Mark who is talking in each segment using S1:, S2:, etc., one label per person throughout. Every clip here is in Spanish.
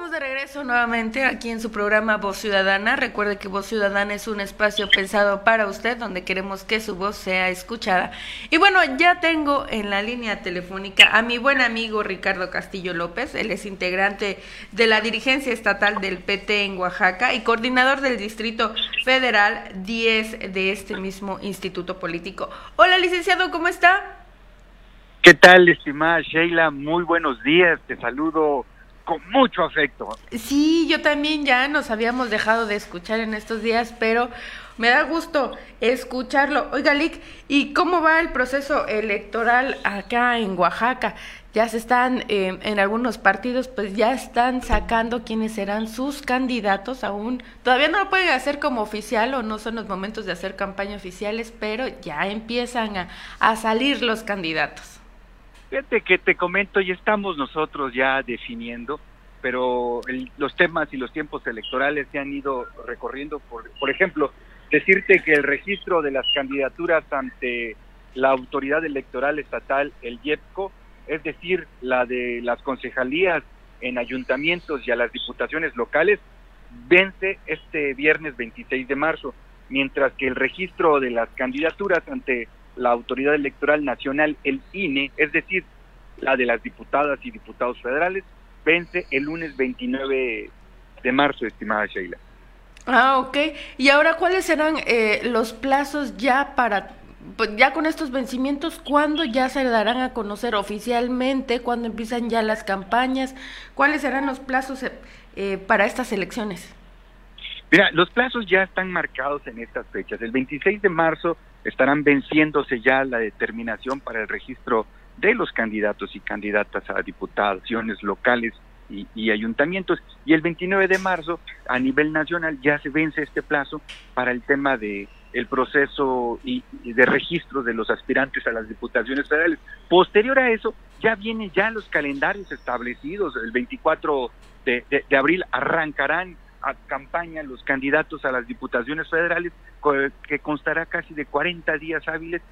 S1: Estamos de regreso nuevamente aquí en su programa Voz Ciudadana. Recuerde que Voz Ciudadana es un espacio pensado para usted donde queremos que su voz sea escuchada. Y bueno, ya tengo en la línea telefónica a mi buen amigo Ricardo Castillo López. Él es integrante de la dirigencia estatal del PT en Oaxaca y coordinador del Distrito Federal 10 de este mismo instituto político. Hola, licenciado, ¿cómo está?
S2: ¿Qué tal, estimada Sheila? Muy buenos días. Te saludo con mucho afecto.
S1: Sí, yo también ya nos habíamos dejado de escuchar en estos días, pero me da gusto escucharlo. Oiga, Lick, ¿y cómo va el proceso electoral acá en Oaxaca? Ya se están, eh, en algunos partidos, pues ya están sacando quiénes serán sus candidatos aún. Todavía no lo pueden hacer como oficial o no son los momentos de hacer campaña oficiales, pero ya empiezan a, a salir los candidatos.
S2: Fíjate que te comento, ya estamos nosotros ya definiendo, pero el, los temas y los tiempos electorales se han ido recorriendo. Por, por ejemplo, decirte que el registro de las candidaturas ante la autoridad electoral estatal, el IEPCO, es decir, la de las concejalías en ayuntamientos y a las diputaciones locales, vence este viernes 26 de marzo, mientras que el registro de las candidaturas ante la Autoridad Electoral Nacional, el INE, es decir, la de las diputadas y diputados federales, vence el lunes 29 de marzo, estimada Sheila.
S1: Ah, ok. Y ahora, ¿cuáles serán eh, los plazos ya para, pues ya con estos vencimientos, cuándo ya se darán a conocer oficialmente, cuándo empiezan ya las campañas, cuáles serán los plazos eh, para estas elecciones?
S2: Mira, los plazos ya están marcados en estas fechas. El 26 de marzo estarán venciéndose ya la determinación para el registro de los candidatos y candidatas a diputaciones locales y, ayuntamientos. Y el 29 de marzo, a nivel nacional, ya se vence este plazo para el tema de el proceso y, de registro de los aspirantes a las diputaciones federales. Posterior a eso, ya vienen ya los calendarios establecidos. El 24 de, de, de abril arrancarán a campaña los candidatos a las diputaciones federales, que constará casi de 40 días hábiles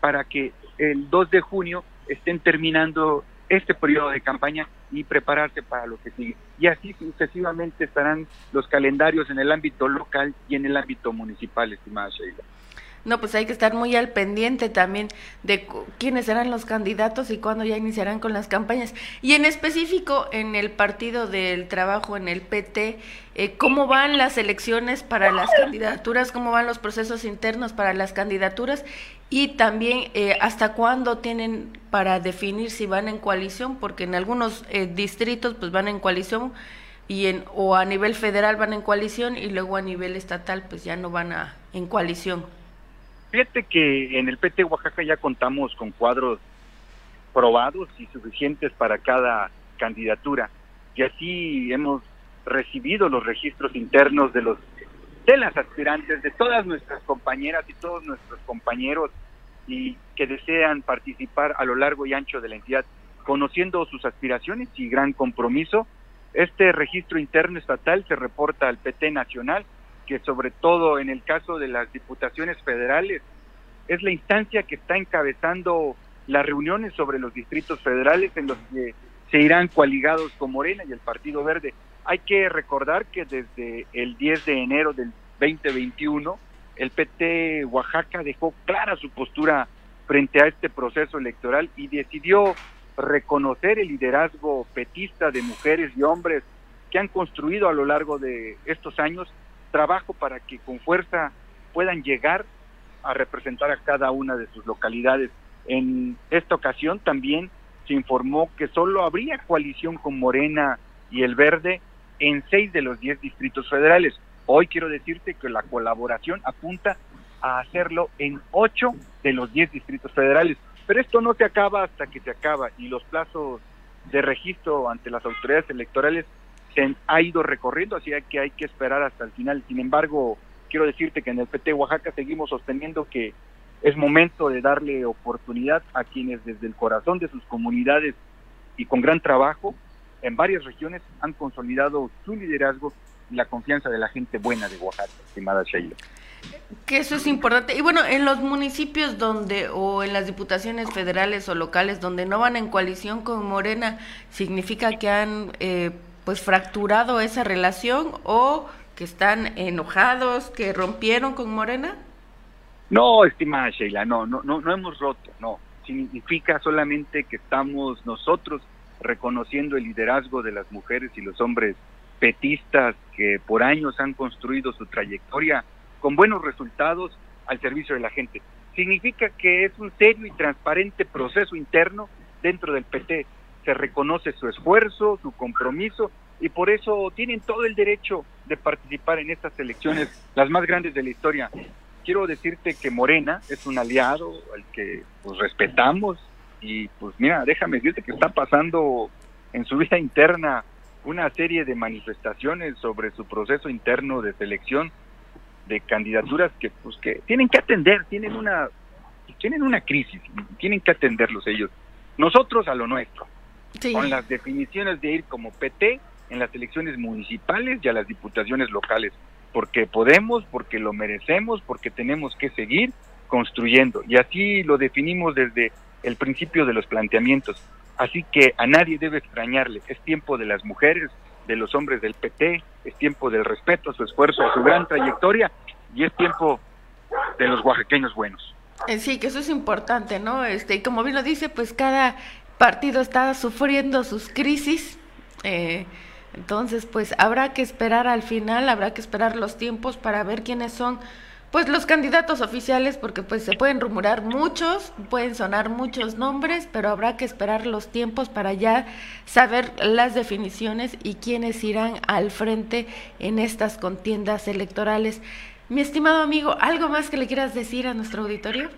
S2: para que el 2 de junio estén terminando este periodo de campaña y prepararse para lo que sigue. Y así sucesivamente estarán los calendarios en el ámbito local y en el ámbito municipal, estimada Sheila.
S1: No, pues hay que estar muy al pendiente también de quiénes serán los candidatos y cuándo ya iniciarán con las campañas. Y en específico, en el Partido del Trabajo, en el PT, eh, ¿cómo van las elecciones para las candidaturas? ¿Cómo van los procesos internos para las candidaturas? Y también, eh, ¿hasta cuándo tienen para definir si van en coalición? Porque en algunos eh, distritos, pues van en coalición y en, o a nivel federal van en coalición y luego a nivel estatal, pues ya no van a, en coalición.
S2: Fíjate que en el PT Oaxaca ya contamos con cuadros probados y suficientes para cada candidatura. Y así hemos recibido los registros internos de los de las aspirantes, de todas nuestras compañeras y todos nuestros compañeros y que desean participar a lo largo y ancho de la entidad, conociendo sus aspiraciones y gran compromiso. Este registro interno estatal se reporta al PT nacional que sobre todo en el caso de las diputaciones federales es la instancia que está encabezando las reuniones sobre los distritos federales en los que se irán coaligados con Morena y el Partido Verde. Hay que recordar que desde el 10 de enero del 2021 el PT Oaxaca dejó clara su postura frente a este proceso electoral y decidió reconocer el liderazgo petista de mujeres y hombres que han construido a lo largo de estos años trabajo para que con fuerza puedan llegar a representar a cada una de sus localidades. En esta ocasión también se informó que solo habría coalición con Morena y el Verde en seis de los diez distritos federales. Hoy quiero decirte que la colaboración apunta a hacerlo en ocho de los diez distritos federales. Pero esto no se acaba hasta que se acaba y los plazos de registro ante las autoridades electorales se ha ido recorriendo, así que hay que esperar hasta el final. Sin embargo, quiero decirte que en el PT Oaxaca seguimos sosteniendo que es momento de darle oportunidad a quienes desde el corazón de sus comunidades y con gran trabajo en varias regiones han consolidado su liderazgo y la confianza de la gente buena de Oaxaca, estimada Sheila.
S1: Que eso es importante. Y bueno, en los municipios donde, o en las diputaciones federales o locales donde no van en coalición con Morena, ¿significa que han eh, pues fracturado esa relación o que están enojados, que rompieron con Morena?
S2: No, estimada Sheila, no, no, no, no hemos roto, no. Significa solamente que estamos nosotros reconociendo el liderazgo de las mujeres y los hombres petistas que por años han construido su trayectoria con buenos resultados al servicio de la gente. Significa que es un serio y transparente proceso interno dentro del PT. Se reconoce su esfuerzo, su compromiso y por eso tienen todo el derecho de participar en estas elecciones, las más grandes de la historia. Quiero decirte que Morena es un aliado al que pues, respetamos y pues mira, déjame decirte que está pasando en su vida interna una serie de manifestaciones sobre su proceso interno de selección de candidaturas que pues que tienen que atender, tienen una tienen una crisis, tienen que atenderlos ellos. Nosotros a lo nuestro, con las definiciones de ir como PT en las elecciones municipales y a las diputaciones locales, porque podemos, porque lo merecemos, porque tenemos que seguir construyendo. Y así lo definimos desde el principio de los planteamientos. Así que a nadie debe extrañarle, es tiempo de las mujeres, de los hombres del PT, es tiempo del respeto a su esfuerzo, a su gran trayectoria y es tiempo de los oaxaqueños buenos.
S1: Eh, sí, que eso es importante, ¿no? Este, y como bien lo dice, pues cada partido está sufriendo sus crisis. Eh, entonces, pues habrá que esperar al final, habrá que esperar los tiempos para ver quiénes son pues los candidatos oficiales, porque pues se pueden rumorar muchos, pueden sonar muchos nombres, pero habrá que esperar los tiempos para ya saber las definiciones y quiénes irán al frente en estas contiendas electorales. Mi estimado amigo, ¿algo más que le quieras decir a nuestro auditorio?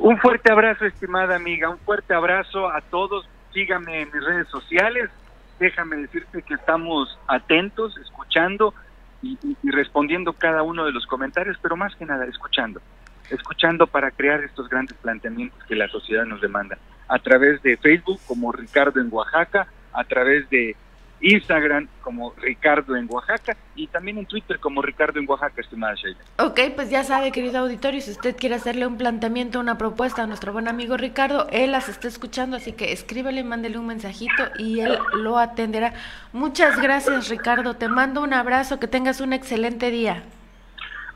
S2: Un fuerte abrazo, estimada amiga, un fuerte abrazo a todos. Síganme en mis redes sociales. Déjame decirte que estamos atentos, escuchando y, respondiendo cada uno de los comentarios, pero más que nada escuchando, escuchando para crear estos grandes planteamientos que la sociedad nos demanda, a través de Facebook como Ricardo en Oaxaca, a través de Instagram como Ricardo en Oaxaca y también en Twitter como Ricardo en Oaxaca, estimada Sheila.
S1: Ok, pues ya sabe, querido auditorio, si usted quiere hacerle un planteamiento, una propuesta a nuestro buen amigo Ricardo, él las está escuchando, así que escríbele, mándele un mensajito y él lo atenderá. Muchas gracias, Ricardo. Te mando un abrazo, que tengas un excelente día.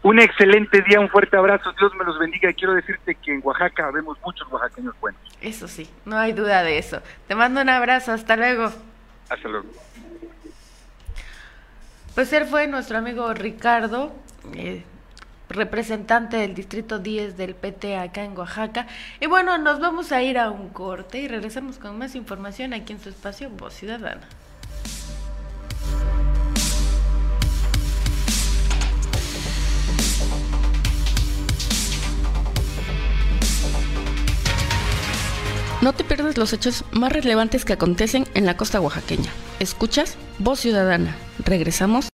S2: Un excelente día, un fuerte abrazo, Dios me los bendiga y quiero decirte que en Oaxaca vemos muchos oaxaqueños buenos.
S1: Eso sí, no hay duda de eso. Te mando un abrazo, hasta luego.
S2: Hasta luego.
S1: Pues él fue nuestro amigo Ricardo, eh, representante del Distrito 10 del PT acá en Oaxaca. Y bueno, nos vamos a ir a un corte y regresamos con más información aquí en su espacio Voz Ciudadana. No te pierdas los hechos más relevantes que acontecen en la costa oaxaqueña. Escuchas Voz Ciudadana. Regresamos.